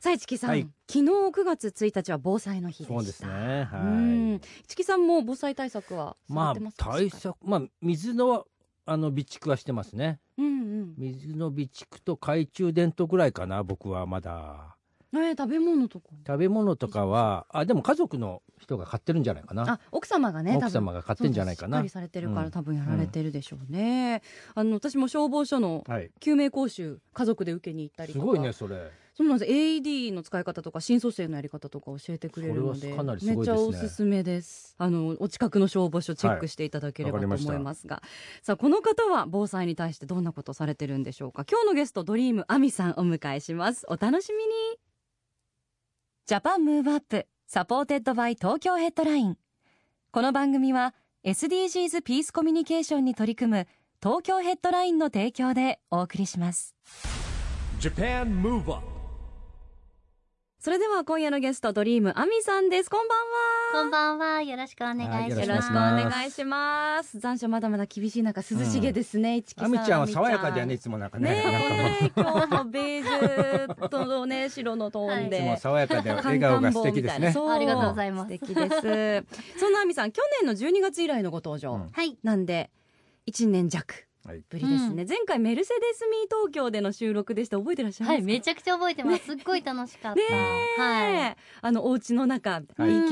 さ木さん、はい。昨日9月1日は防災の日でした。そうですね。はうん。い市木さんも防災対策はさまあれてますか、対策まあ水のあの備蓄はしてますね。うんうん。水の備蓄と懐中電灯ぐらいかな僕はまだ。えー食べ物とか。食べ物とかはあでも家族の人が買ってるんじゃないかな。あ奥様がね奥様が買ってんじゃないかな。しっかりされてるから、うん。多分やられてるでしょうね、あの私も消防署のはい。救命講習家族で受けに行ったりとか。すごいねそれそうなんです。AED の使い方とか心肺蘇生のやり方とか教えてくれるのでそれはかなりすめっちゃおすすめです。あのお近くの消防署チェックしていただければとはいわかりました。思いますが、さあこの方は防災に対してどんなことされてるんでしょうか？今日のゲスト Dream Ami さんお迎えします。お楽しみに。 JAPAN MOVE UP SUPPORTED BY TOKYO HEADLINE。この番組は SDGs ピースコミュニケーションに取り組む東京ヘッドラインの提供でお送りします。JAPAN MOVE UP それでは今夜のゲストドリームアミさんです。こんばんは。こんばんは。よろしくお願いします。はいよよろしくお願いします。残暑まだまだ厳しい中涼しげですね、市木さんあみちゃんは爽やかだよねいつもなんかねね今日もベージュとね 白のトーンい。つで、も爽やかで笑顔が素敵ですね。そう。ありがとうございます。素敵です。そんなあみさん去年の12月以来のご登場、うん。はい。なんで1年弱。はいぶりですね、前回メルセデスミー東京での収録でして覚えてらっしゃいますか？はい。めちゃくちゃ覚えてます。すっごい楽しかった。ねえ、はい。あのお家の中、はい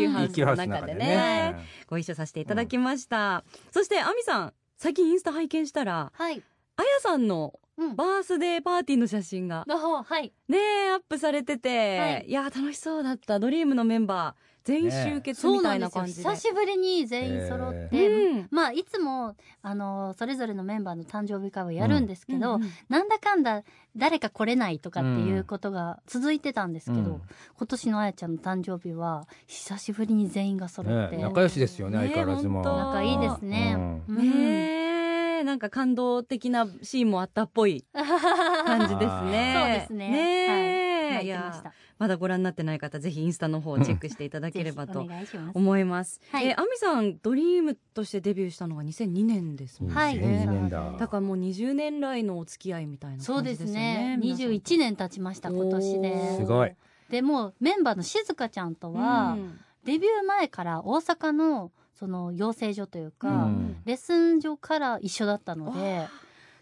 ハウスの中で中でねね。ご一緒させていただきました、そしてあみさん最近インスタ拝見したらはい。あやさんのうん。バースデーパーティーの写真があはい。ねえアップされてて、はいい、や楽しそうだったドリームのメンバー全員集結みたそうないんですよ。な感じで。久しぶりに全員揃って、うん。まあ、いつも、あの、それぞれのメンバーの誕生日会をやるんですけど、うん。うんなんだかんだ誰か来れないとかっていうことが続いてたんですけど、うん。今年のあやちゃんの誕生日は久しぶりに全員が揃って、ね仲良しですよねね相変わらずも。本当。仲いいですね。うん。うなんか感動的なシーンもあったっぽい感じですね。そうですね。ねえ、はいいや泣いてましたまだご覧になってない方ぜひインスタの方をチェックしていただければぜと。思います。はいえー、アミさんドリームとしてデビューしたのが2002年ですもんね。はい2002年だ。だからもう20年来のお付き合いみたいなそうで感じですね。ね。二十一年経ちました今年おで。ーすごい。でもうメンバーの静香ちゃんとは、んうんデビュー前から大阪のその養成所というか、うんレッスン所から一緒だったので、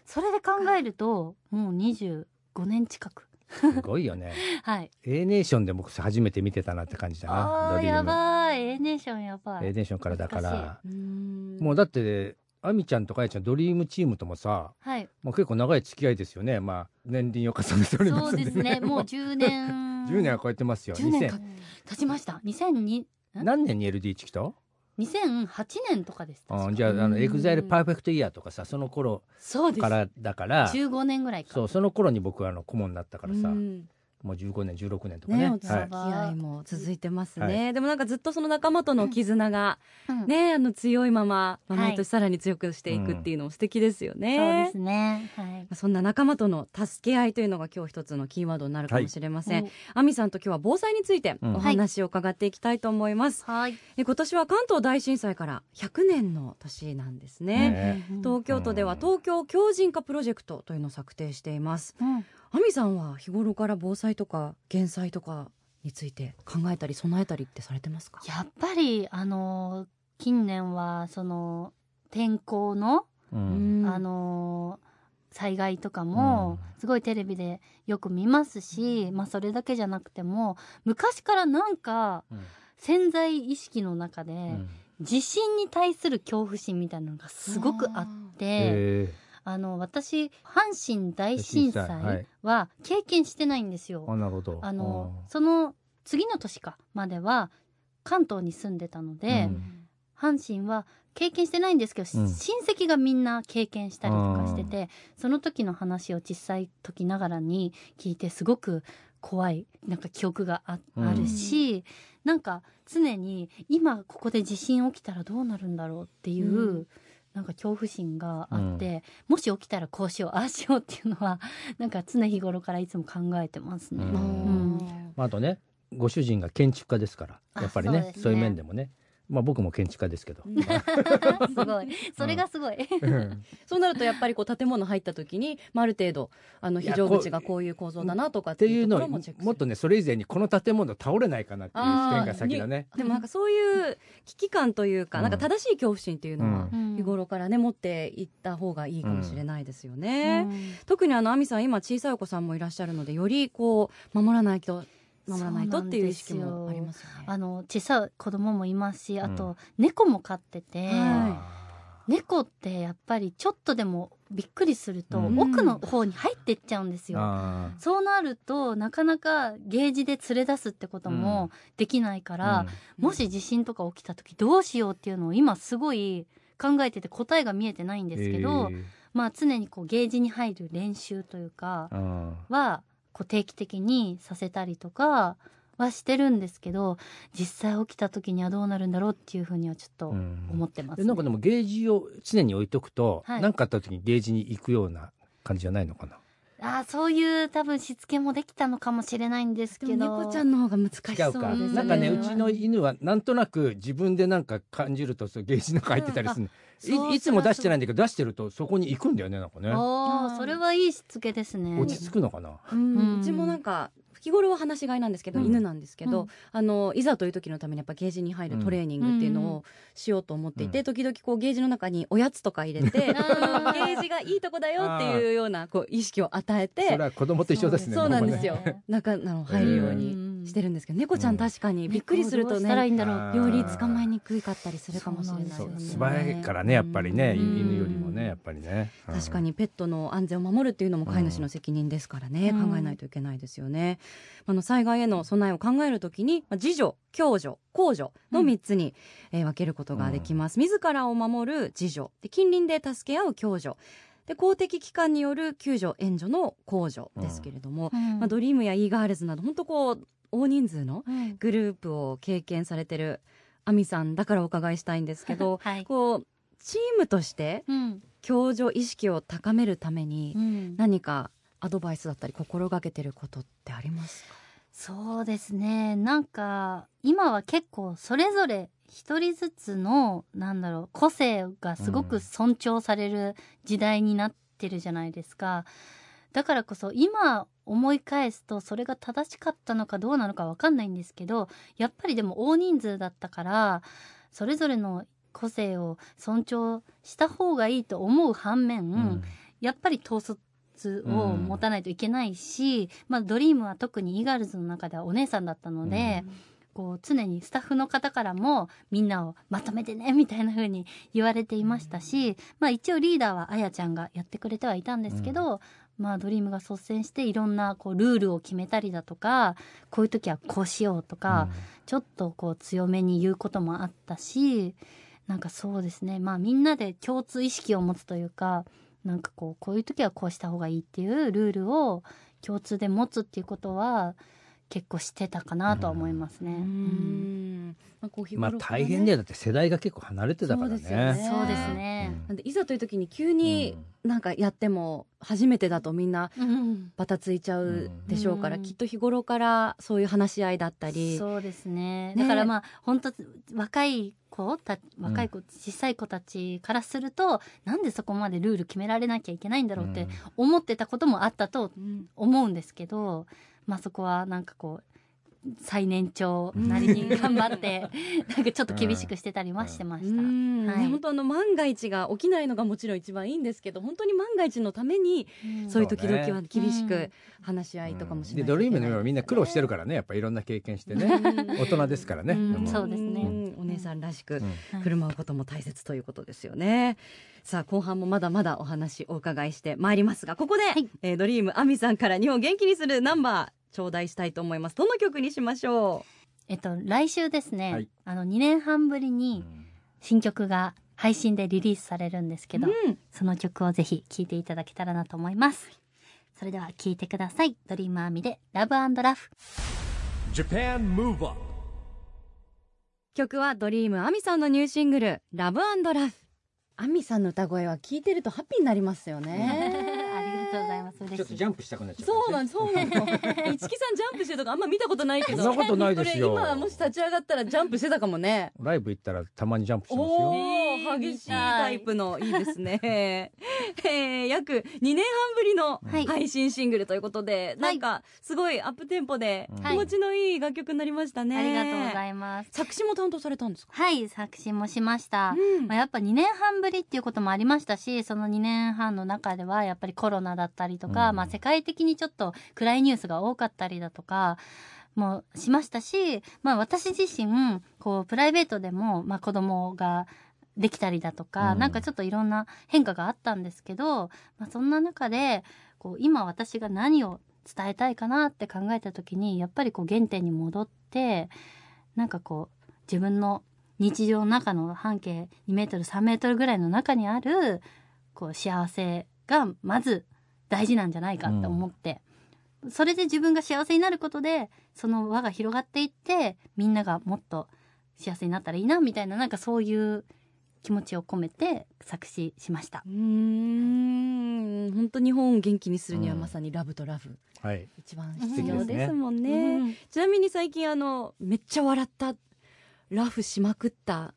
それで考えるともう25年近く。すごいよね。はい。A ネーションで僕初めて見てたなって感じだな。ああや。ばい A ネーションやば A い。ネーションからだか懐ら。もうだってあみちゃんとかやちゃんドリームチームともさ、はい。もう結構長い付き合いですよね。まあ年輪を重ねておりまそすんでうですね。もう 10年。10年は超えてますよ。10年か2000経ちました？2002何年に LD チキと？2008年とかです。確かあじゃああのうんエグザイルパーフェクトイヤーとかさその頃。からだから。15年ぐらいか。そうその頃に僕はあの顧問になったからさ、うんもう15年16年とかね。ねお付きはい、合いも続いてますね、はでもなんかずっとその仲間との絆がうん。ねあの強いまま、毎年さらに強くしていくっていうのも素敵ですよね、そうですね。はい。そんな仲間との助け合いというのが今日一つのキーワードになるかもしれません、おアミさんと今日は防災についてうん。お話を伺っていきたいと思います、はい。え今年は関東大震災から100年の年なんですね。ね。東京都では東京強靭化プロジェクトというのを策定しています。うんアミさんは日頃から防災とか減災とかについて考えたり備えたりってされてますか？やっぱりあの近年はその天候の、うん。あの災害とかもすごいテレビでよく見ますし、まあそれだけじゃなくても昔からなんかうん。潜在意識の中で、うん。地震に対する恐怖心みたいなのがすごくあってへあの私阪神大震災は経験してないんですよ。ーあなるほど。あのその次の年かまでは関東に住んでたので、うん。阪神は経験してないんですけど、うん。親戚がみんな経験したりとかしててその時の話を小さい時ながらに聞いてすごく怖いなんか記憶があ,、うんあるしなんか常に今ここで地震起きたらどうなるんだろうっていう、うんなんか恐怖心があって、もし起きたらこうしようああしよう っていうのはなんか常日頃からいつも考えてますね。うん。うん。まあ、あとねご主人が建築家ですからあやっぱりねそうそういう面でもねまあ僕も建築家ですけど、すごい。それがすごい。そうなるとやっぱりこう建物入った時に、まあ、ある程度あの非常口がこういう構造だなとかっってていうのをろもっとねそれ以前にこの建物倒れないかなっていう視点が先だね。でもなんかそういう危機感というか、うん。なんか正しい恐怖心っていうのは、うん。日頃からね持っていった方がいいかもしれないですよね。うん。特にあの亜美さん今小さいお子さんもいらっしゃるのでよりこう守らないと守らないとっていう意識もありますよね。あの小さい子供もいますしあと、うん猫も飼ってて、は猫ってやっぱりちょっとでもびっくりすると、うん。奥の方に入ってっちゃうんですよ。あー。そうなるとなかなかゲージで連れ出すってこともできないから、もし地震とか起きた時どうしようっていうのを今すごい考えてて答えが見えてないんですけど、えー。まあ常にこうゲージに入る練習というかあはこう定期的にさせたりとかはしてるんですけど実際起きた時にはどうなるんだろうっていうふうにはちょっと思ってます、でなんかでもゲージを常に置いとくとはい。何、かあった時にゲージに行くような感じじゃないのかな？あーそういう多分しつけもできたのかもしれないんですでけど。も猫ちゃんの方が難しそう違ですうか、ね。なんかねううちの犬はなんとなく自分でなんか感じるとそうゲージの中入ってたりするいいつも出してないんだだけど出してるとそこに行くんだよねなんかね。ああそれはいいしつけですね。落ち着くのかな、うちもなんか日頃は話し飼いなんですけど、うん。犬なんですけど、うんあのいざという時のためにやっぱゲージに入るトレーニングっていうのをしようと思っていて、うん。時々こうゲージの中におやつとか入れて、ゲージがいいとこだよっていうようなこう意識を与えそれては子供と一緒ですねそうなんですよ。中あの入るようにしてるんですけど、猫ちゃん確かにびっくりすると猫どうしたらいいねんだろう。あー。より捕まえにくかったりするかもしれないですよね。素早いからねやっぱりね、うん犬よりもねやっぱりね、うん。確かにペットの安全を守るっていうのも飼い主の責任ですからね、うん。考えないといけないですよね。あの災害への備えを考えるときに、まあ自助、共助、公助の3つに、えー分けることができます。自らを守る自助、で近隣で助け合う共助、で公的機関による救助援助の公助ですけれども、うん。まあ、ドリームや e ガールズなど本当こう大人数のうん。グループを経験されてる亜美さんだからお伺いしたいんですけどはいこうチームとしてうん。共助意識を高めるためにうん。何かアドバイスだったり心がけてることってありますか？そうですね。なんか今は結構それぞれ一人ずつのなんだろう個性がすごく尊重される時代になってるじゃないですか、だからこそ今思い返すとそれが正しかったのかどうなのかわかんないんですけどやっぱりでも大人数だったからそれぞれの個性を尊重した方がいいと思う反面、うん。やっぱり統率を持たないといけないし、まあ、ドリームは特にイーガールズの中ではお姉さんだったので、こう常にスタッフの方からもみんなをまとめてねみたいな風に言われていましたし、まあ、一応リーダーはあやちゃんがやってくれてはいたんですけど、まあ、ドリームが率先していろんなこうルールを決めたりだとかこういう時はこうしようとか、ちょっとこう強めに言うこともあったしなんかそうですね。まあみんなで共通意識を持つというかなんかこうこういう時はこうした方がいいっていうルールを共通で持つっていうことは結構してたかなとは思いますね。ううん。んまあ大変だよ。だって世代が結構離れてたからね。そうですよね。なんでいざという時に急になんかやっても初めてだとみんなうん。バタついちゃうでしょうから、うん。きっと日頃からそういう話し合いだったり。そうですね。ね。だからまあ本当若い子た若い子、小さい子たちからするとなんでそこまでルール決められなきゃいけないんだろうって思ってたこともあったとうん。思うんですけど、まあそこはなんかこう最年長なりに頑張って なんかちょっと厳しくしてたりはしてました。うん。はい。ね本当あの万が一が起きないのがもちろん一番いいんですけど本当に万が一のためにそういう時々は厳しく話し合いとかもしないでドリームののメンバーみんな苦労してるからねやっぱいろんな経験してね。大人ですからね、そうですね。ん。お姉さんらしく振る舞うことも大切ということですよね。さあ後半もまだまだお話お伺いしてまいりますがここで、い。えードリームアミさんから日本を元気にするナンバー頂戴したいと思います。どの曲にしましょえっと来週ですね、はい。あの2年半ぶりに新曲が配信でリリースされるんですけど、うん。その曲をぜひ聴いていただけたらなと思います。それでは聞いてください。ドリームアーミでラブラフ Japan Move Up 曲はドリームアミさんのニューシングルラブラフアミさんの歌声は聞いてるとハッピーになりますよあね。とうございますちょっとジャンプしたくなっちゃうそうなんんそうなの。一木さんジャンプしてるとかあんま見たことないけど。そんなことないですよこれ 今もし立ち上がったらジャンプしてたかもね。ライブ行ったらたまにジャンプしますおよお激しい。タイプのいいですね。えー、約2年半ぶりのはい。配信シングルということで、なんかすごいアップテンポでうん。気持ちのいい楽曲になりましたね。ありがとうございいます。作詞も担当されたんですか？はい作詞もしました、うん。まあ、やっぱ2年半ぶりっていうこともありましたしその2年半の中ではやっぱりコロナだったりとか、うん。まあ、世界的にちょっと暗いニュースが多かったりだとかもしましたし、まあ、私自身こうプライベートでも、まあ、子供ができたりだとか、うん。なんかちょっといろんな変化があったんですけど、まあ、そんな中でこう今私が何を伝えたいかなって考えた時にやっぱりこう原点に戻ってなんかこう自分の日常の中の半径2メートル3メートルぐらいの中にあるこう幸せがまず大事なんじゃないかって思って、それで自分が幸せになることでその輪が広がっていってみんながもっと幸せになったらいいなみたいななんかそういう気持ちを込めて作詞しました。う。ーん。本当日本を元気にするにはうん。まさにラブとラブ、はい。一番素必要敵です。ねですもんね。うん。ちなみに最近あのめっちゃ笑ったラフしまくった。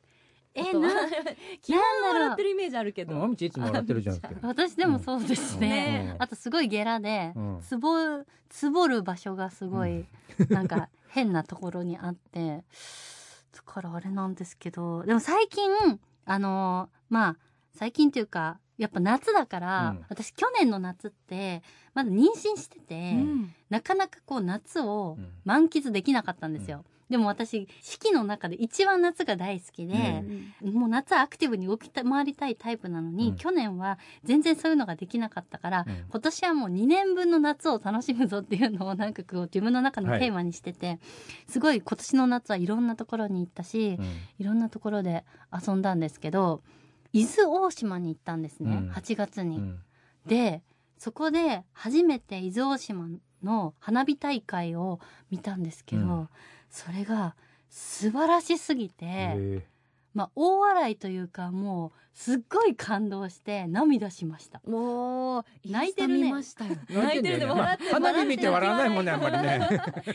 えな基本なんだろう笑ってるイメージあるけど。いつも笑ってるじゃん私でもそうですね。うん。あとすごいゲラで、うん。つぼつぼる場所がすごい、なんか変なところにあって。だからあれなんですけどでも最近あのまあ最近というかやっぱ夏だから、うん。私去年の夏ってまだ妊娠してて、うん。なかなかこう夏をうん。満喫できなかったんですよ。でも私四季の中で一番夏が大好きで、もう夏アクティブに動き回りたいタイプなのに、うん。去年は全然そういうのができなかったから、うん。今年はもう2年分の夏を楽しむぞっていうのをなんかこう自分の中のテーマにしてて、すごい今年の夏はいろんなところに行ったし、うん。いろんなところで遊んだんですけど伊豆大島に行ったんですね、うん。8月に。うん。でそこで初めて伊豆大島の花火大会を見たんですけど、うんそれが素晴らしすぎて。へまあ、大笑いというかもうすっごい感動して涙しました。もう泣いてるね。泣いてるね。まあ笑って花火見て笑わないもんねあんまりね。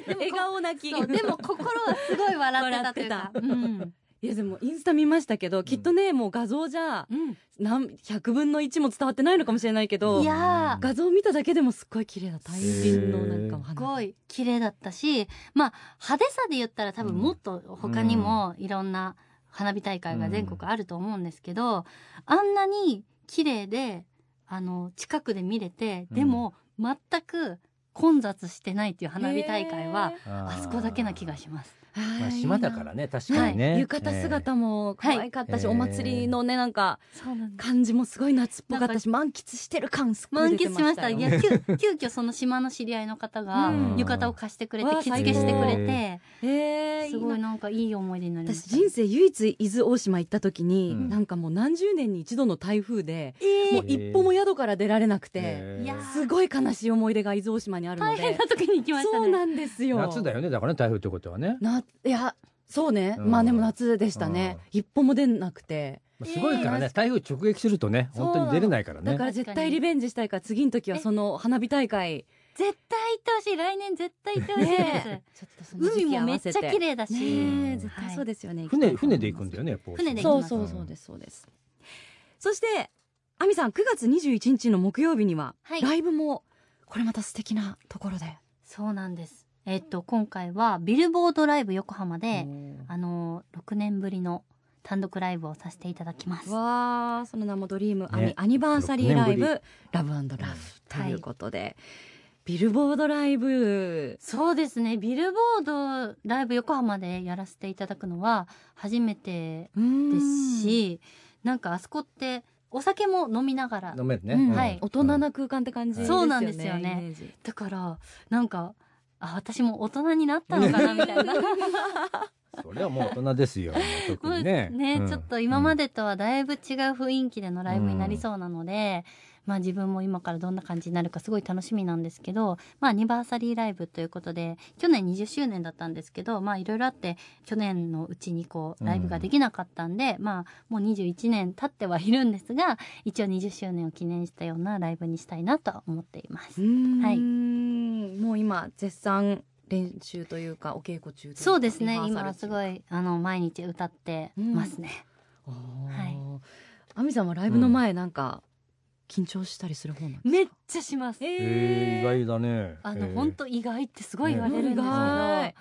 笑顔泣きでも心はすごい笑ってたというか。うんいやでもインスタ見ましたけどきっとねもう画像じゃうん。何100分の1も伝わってないのかもしれないけどいやー。画像見ただけでもすっごい綺麗な大輪のなんかお花すごい綺麗だったし、まあ派手さで言ったら多分もっと他にもいろんな花火大会が全国あると思うんですけど、あんなに綺麗で、あの、近くで見れて、でも全く混雑してないっていう花火大会は、あそこだけな気がします。まあ島だからね確かにね、はい。浴衣姿も可愛かったし、はい。お祭りのねなんかそうなんです。感じもすごい夏っぽかったし満喫してる感すっごい満喫出てましよ。しましたたいや急急遽その島の知り合いの方がうん。浴衣を貸してくれて着付けしてくれてへーすごいななんかいい思い出になりました。私人生唯一伊豆大島行った時に、うん。なんかもう何十年に一度の台風で、えもう一歩も宿から出られなくて、へー。すごい悲しい思い出が伊豆大島にあるの大変でな時に行きましたね。そうなんですよ。夏だよねだからね台風ってことはね。ないやそうね、うん。まあでも夏でしたね、一歩も出なくて。すごいからね、台風直撃するとね本当に出れないからね。だから絶対リベンジしたいから次の時はその花火大会。絶対行ってほしい。来年絶対行ってほしいです。ね。ちょっとその時海もめっちゃ綺て麗だし、ねえ絶対。そうですよね、船船で行くんだよねやっぱ。船で行きます。そうそうそうです。そうですそして亜美さん9月21日の木曜日には、はい。ライブもこれまた素敵なところで。そうなんですえっと今回はビルボードライブ横浜で、あの6年ぶりの単独ライブをさせていただきます。わあその名もドリームアニ、ねアニバーサリーライ6年ぶブラブラブということで、ビルボードライブ。そうですね。ビルボードライブ横浜でやらせていただくのは初めてですしなんかあそこってお酒も飲みながら。飲めるね、うん。はい。大人な空間って感じですよね、そうなんですよね。だからなんかあ私も大人になったのかなみたいな。それはもう大人ですよ特にね。ね、うん。ちょっと今までとはだいぶ違う雰囲気でのライブになりそうなので、まあ自分も今からどんな感じになるかすごい楽しみなんですけど、まあアニバーサリーライブということで、去年20周年だったんですけど、まあいろいろあって、去年のうちにこう、ライブができなかったんで、まあもう21年経ってはいるんですが、一応20周年を記念したようなライブにしたいなとは思っています。はいもう今絶賛練習というかお稽古中そうですね、今はすごい、あの、毎日歌ってますね。はい。亜美さんはライブの前なんか緊張したりする方なんですか、めっちゃします。えー、意外だね。あの、えー。本当意外ってすごい言われるんですけど、意外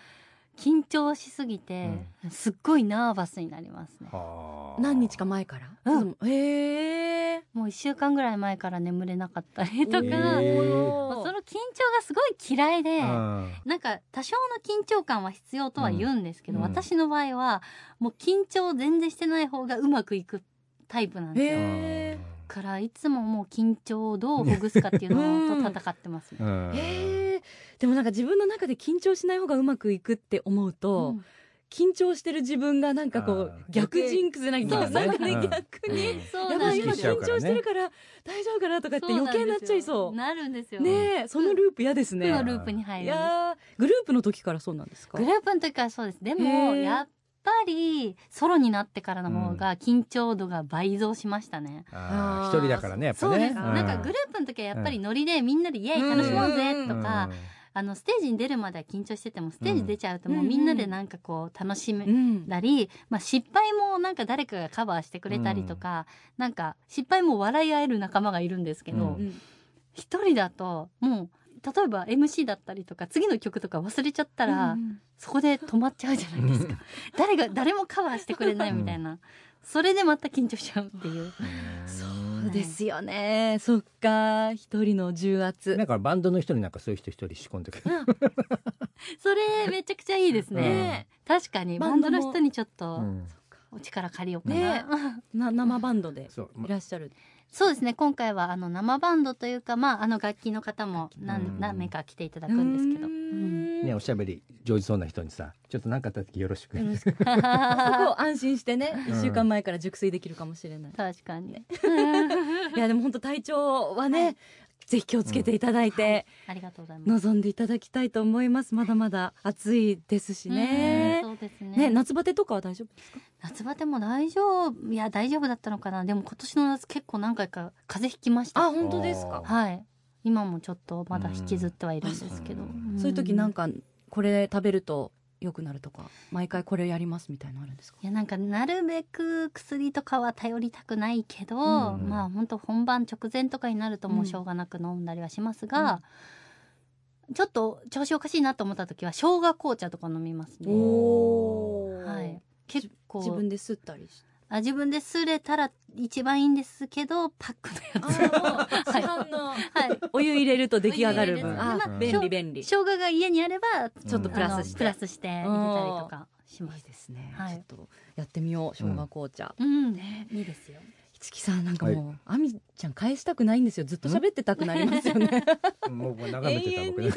緊張しすぎて、すっごいナーバスになりますね。はあ。何日か前から、うん。へえもう一週間ぐらい前から眠れなかったりとか、えー。その緊張がすごい嫌いで、うん。なんか多少の緊張感は必要とは言うんですけど、うん。私の場合はもう緊張全然してない方がうまくいくタイプなんですよ。からいつももう緊張をどうほぐすかっていうのと戦ってますね。うん。へえでもなんか自分の中で緊張しない方がうまくいくって思うと、うん。緊張してる自分がなんかこう逆ジンクスじゃないけどそうなんかねうん。逆に、うん。そうやばい今なんですよ。緊張してるから大丈夫かなとかって余計になっちゃいそう。なるんですよ。ねえそのループ嫌ですね、負のループに入いる。んです。やーグループの時からそうなんですか？グループの時からそうです。でも、やっぱり、ソロになってからの方が緊張度が倍増しましたね。一人だからねやっぱね。そうです。ん。なんかグループの時はやっぱりノリでみんなでイエイ楽しもうぜとか、あの、ステージに出るまでは緊張してても、ステージ出ちゃうともうみんなでなんかこう楽しめうん。たり、まあ失敗もなんか誰かがカバーしてくれたりとか、なんか失敗も笑い合える仲間がいるんですけど、一人だともう、例えば MC だったりとか次の曲とか忘れちゃったら、うんそこで止まっちゃうじゃないですか。誰が、誰もカバーしてくれないみたいな。それでまた緊張しちゃうっていう。そうですよね。そっか。一人の重圧。なんかバンドの人になんかそういう人一人仕込んでくる。それめちゃくちゃいいですね。確かに、バンドの人にちょっとうん。お力借りようかな。ね。な生バンドでいらっしゃるそうですね、今回はあの生バンドというか、まあ、あの楽器の方もうん。何何名か来ていただくんですけど。ねおしゃべり上手そうな人にさちょっと何かあった時よろしくよろしくそこを安心してねうん。一週間前から熟睡できるかもしれない。確かに。いやでも本当体調はね、はいぜひ気をつけていただいて、ありがとうございます。望んでいただきたいと思います。まだまだ暑いですしね。うんそうですね。ね夏バテとかは大丈夫ですか？夏バテも大丈夫。いや大丈夫だったのかな。でも今年の夏結構何回か風邪ひきました。あ本当ですか？あはい。今もちょっとまだ引きずってはいるんですけど、うんそういう時なんかかこれ食べると良くなるとか毎回これやりますみたいなのあるんですか？いやなんかなるべく薬とかは頼りたくないけど、うん。まあ本当本番直前とかになるともうしょうがなく飲んだりはしますが、ちょっと調子おかしいなと思った時は生姜紅茶とか飲みますね。おはい。結構自分で吸ったりして？あ自分ですれたら一番いいんですけどパックのやつ。市販の。はい。お湯入れると出来上がる分。まあ便利便利。生姜が家にあればちょっとプラスしてプラスして入れたりとかしまいいすですね、はい。ちょっとやってみよう生姜紅茶、うん。いいですよ五木さんなんかもう、あみちゃん返したくないんですよ。ずっと喋ってたくなりますよね。もう眺めてた僕ね。永遠に。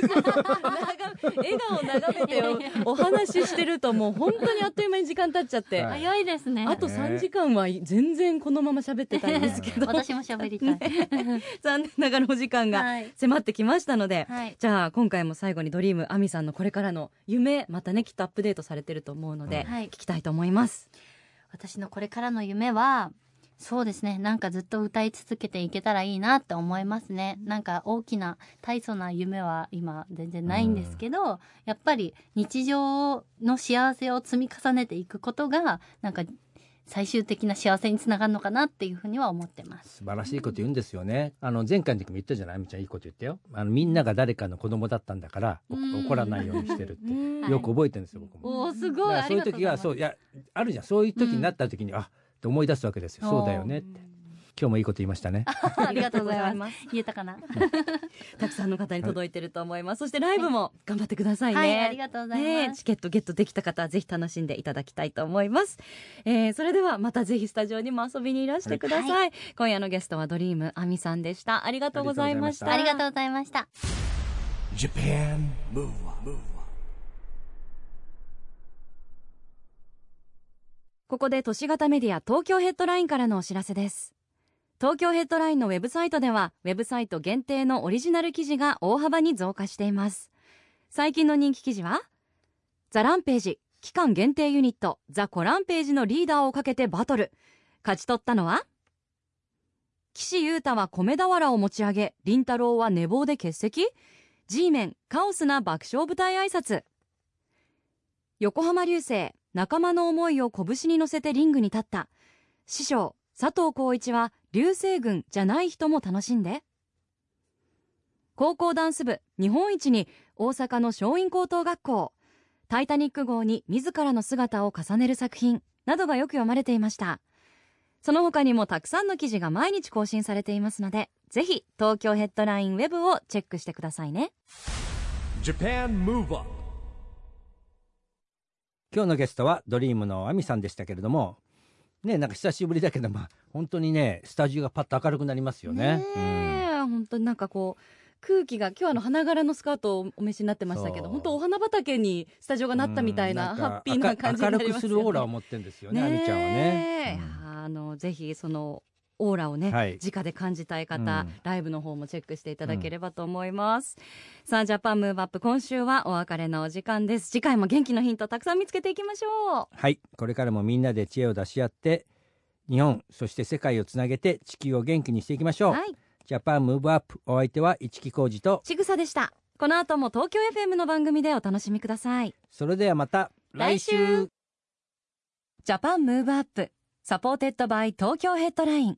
笑顔眺めておお話ししてるともう本当にあっという間に時間経っちゃって、はい。早いですね。あと3時間は全然このまま喋ってたいんですけど。私も喋りたい、残念ながらお時間がはい。迫ってきましたので、はい。じゃあ今回も最後にドリームアミさんのこれからの夢またねきっとアップデートされてると思うので、はい。聞きたいと思います。私のこれからの夢はそうですね。なんかずっと歌い続けていけたらいいなって思いますね。なんか大きな大層な夢は今全然ないんですけど、やっぱり日常の幸せを積み重ねていくことがなんか最終的な幸せにつながるのかなっていうふうには思ってます。素晴らしいこと言うんですよね。あの前回の時も言ったじゃない？あみちゃんいいこと言ったよあのみんなが誰かの子供だったんだから怒らないようにしてるって。はいよく覚えてるんですよ僕も。おーすだからそういう時はそういやあるじゃん。そういう時になった時に、あって思い出すわけですよ。そうだよねって。今日もいいこと言いましたね。ありがとうございます。す。言えたかな？たくさんの方に届いてると思います、そしてライブも頑張ってくださいね、はいありがとうございます、ねチケットゲットできた方はぜひ楽しんでいただきたいと思います、えーそれではまたぜひスタジオにも遊びにいらしてください、今夜のゲストはドリームアミさんでした。ありがとうございました。ありがとうございました Japan Move Up, ここで都市型メディア東京ヘッドラインからのお知らせです。東京ヘッドラインのウェブサイトではウェブサイト限定のオリジナル記事が大幅に増加しています。最近の人気記事はザ・ランページ期間限定ユニットザ・コランページのリーダーをかけてバトル。勝ち取ったのは岸優太は米俵を持ち上げ凛太郎は寝坊で欠席。G メンカオスな爆笑舞台挨拶。横浜流星仲間の思いを拳に乗せてリングに立った。師匠佐藤浩一は流星群じゃない人も楽しんで。高校ダンス部日本一に大阪の松陰高等学校。タイタニック号に自らの姿を重ねる作品などがよく読まれていました。その他にもたくさんの記事が毎日更新されていますのでぜひ東京ヘッドラインウェブをチェックしてくださいね。今日のゲストはドリームの亜美さんでしたけれどもねなんか久しぶりだけどまあ本当にねスタジオがパッと明るくなりますよね。ねえ、本当になんかこう空気が今日あの花柄のスカートをお召しになってましたけど本当お花畑にスタジオがなったみたいな、うんハッピーな感じになりますよね。明るくするオーラを持ってるんですよね、亜美ちゃんはえね。いやあのぜひそのオーラをね、はい。直で感じたい方、うん。ライブの方もチェックしていただければと思います、さあ JAPAN MOVE UP 今週はお別れのお時間です。次回も元気のヒントたくさん見つけていきましょう。はい。これからもみんなで知恵を出し合って日本そして世界をつなげて地球を元気にしていきましょう、はい。 JAPAN MOVE UP お相手は一木広治とちぐさでした。この後も東京 FM の番組でお楽しみください。それではまた来週。来週。 JAPAN MOVE UP SUPPORTED BY TOKYO HEADLINE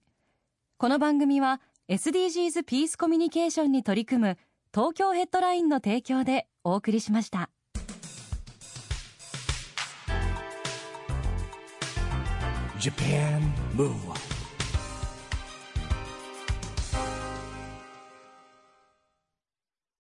この番組は SDGs ピースコミュニケーションに取り組む東京ヘッドラインの提供でお送りしました Japan Move on.